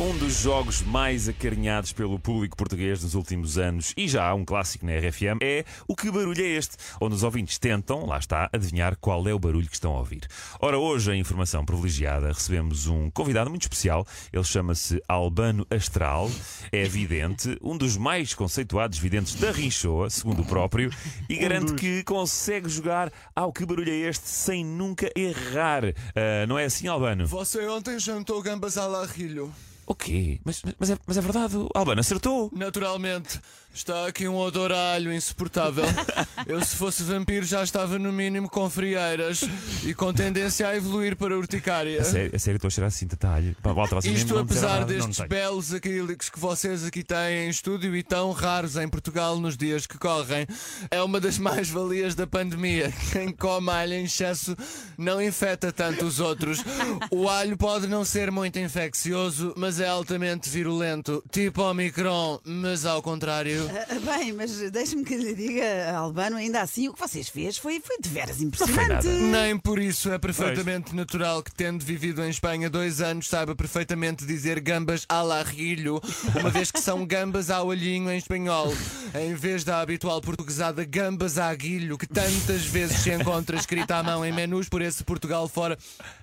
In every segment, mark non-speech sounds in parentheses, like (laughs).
Um dos jogos mais acarinhados pelo público português nos últimos anos, e já um clássico na RFM, é o Que Barulho é Este? Onde os ouvintes tentam, lá está, adivinhar qual é o barulho que estão a ouvir. Ora, hoje, em informação privilegiada, recebemos um convidado muito especial. Ele chama-se Albano Astral, é vidente, um dos mais conceituados videntes da Rinchoa, segundo o próprio, e (laughs) garante que consegue jogar ao Que Barulho é Este sem nunca errar. Ah, não é assim, Albano? Você ontem jantou gambas à larrilho. O quê? Mas, mas, é, mas é verdade, o Albano acertou. Naturalmente, está aqui um odor a alho insuportável. (laughs) Eu, se fosse vampiro, já estava no mínimo com frieiras e com tendência a evoluir para urticária. A sério, a sério estou a cheirar assim de talho. Pá, Walter, vocês Isto apesar destes belos acrílicos que vocês aqui têm em estúdio e tão raros em Portugal nos dias que correm, é uma das mais-valias da pandemia. Quem come alho em excesso não infecta tanto os outros. O alho pode não ser muito infeccioso, mas é altamente virulento, tipo Omicron, mas ao contrário. Ah, Bem, mas deixe-me que lhe diga, Albano, ainda assim o que vocês fez foi, foi de veras foi impressionante. nada. Nem por isso é perfeitamente natural que, tendo vivido em Espanha dois anos, saiba perfeitamente dizer gambas à larrilho, uma vez que são gambas ao olhinho em espanhol, em vez da habitual portuguesada gambas à aguilho, que tantas vezes se encontra escrita à mão em menus por esse Portugal fora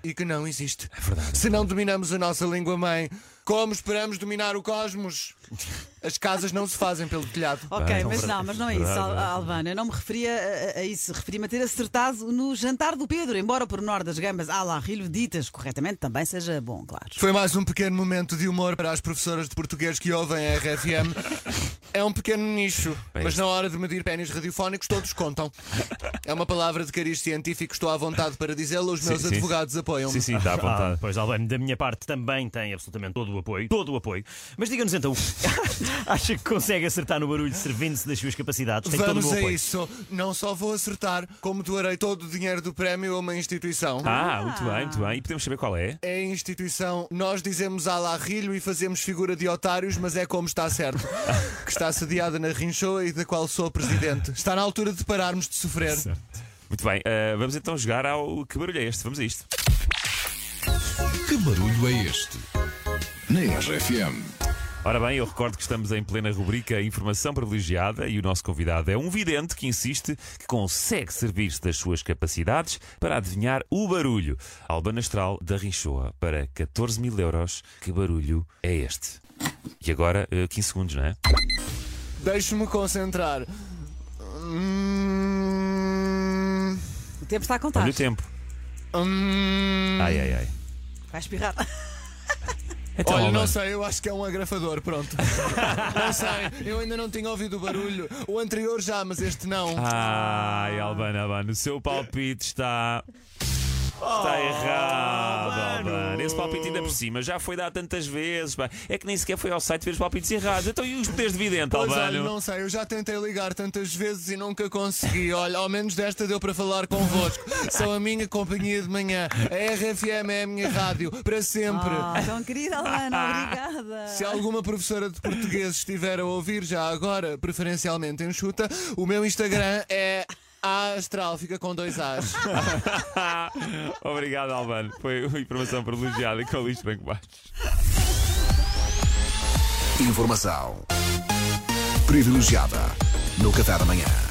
e que não existe. É verdade. Se não dominamos a nossa língua-mãe, como esperamos dominar o cosmos? As casas não se fazem pelo telhado. Ok, Bem, mas não, mas não é isso, Verdade, Al- verdade. Albano. Eu não me referia a, a isso, referia-me a ter acertado no jantar do Pedro, embora o pormenor das gambas à larrilho ditas corretamente também seja bom, claro. Foi mais um pequeno momento de humor para as professoras de português que ouvem a RFM. É um pequeno nicho, Bem, mas na hora de medir pênis radiofónicos todos contam. É uma palavra de cariz científico, estou à vontade para dizê-lo, os meus Sim, advogados apoiam-me. Sim, sim, está à Ah, vontade. pois, Albano, da minha parte também tem absolutamente todo o apoio. Todo o apoio. Mas diga-nos então, (laughs) acha que consegue acertar no barulho servindo-se das suas capacidades? Tem Vamos todo o a apoio. isso. Não só vou acertar, como doarei todo o dinheiro do prémio a uma instituição. Ah, muito bem, muito bem. E podemos saber qual é? É a instituição, nós dizemos à Larrilho e fazemos figura de otários, mas é como está certo. (laughs) Que está sediada na Rinchoa e da qual sou presidente. Está na altura de pararmos de sofrer. Muito bem, ah, vamos então jogar ao Que Barulho é Este? Vamos a isto. Que barulho é este? Na RFM. Ora bem, eu recordo que estamos em plena rubrica Informação Privilegiada e o nosso convidado é um vidente que insiste que consegue servir-se das suas capacidades para adivinhar o barulho. Albano Astral da Rinchoa para 14 mil euros. Que barulho é este? E agora, ah, 15 segundos, não é? Deixe-me concentrar. Hum, O tempo está a contar. Olha o tempo. hum. Ai, ai, ai. Vai espirrar. (laughs) Então, Olha, não sei, eu acho que é um agrafador, pronto. (laughs) não sei, eu ainda não tinha ouvido o barulho. O anterior já, mas este não. Ai, Albano, Albano, o seu palpite está. Está errado, Albano. Esse palpite ainda por cima já foi dado tantas vezes. pá. É que nem sequer foi ao site ver os palpites errados. Então e os poderes de vidente, Pois olha, Albano? não sei, eu já tentei ligar tantas vezes e nunca consegui. Olha, ao menos desta deu para falar convosco. São a minha companhia de manhã. A RFM é a minha rádio, para sempre. Ah, tão querida, Albano, (laughs) obrigada. Se alguma professora de português estiver a ouvir já agora, preferencialmente em chuta, o meu Instagram é A Astral, fica com dois As. (laughs) Obrigado, Albano. Foi uma informação privilegiada com o Luís Branco Baixo. Informação privilegiada no Café da Manhã.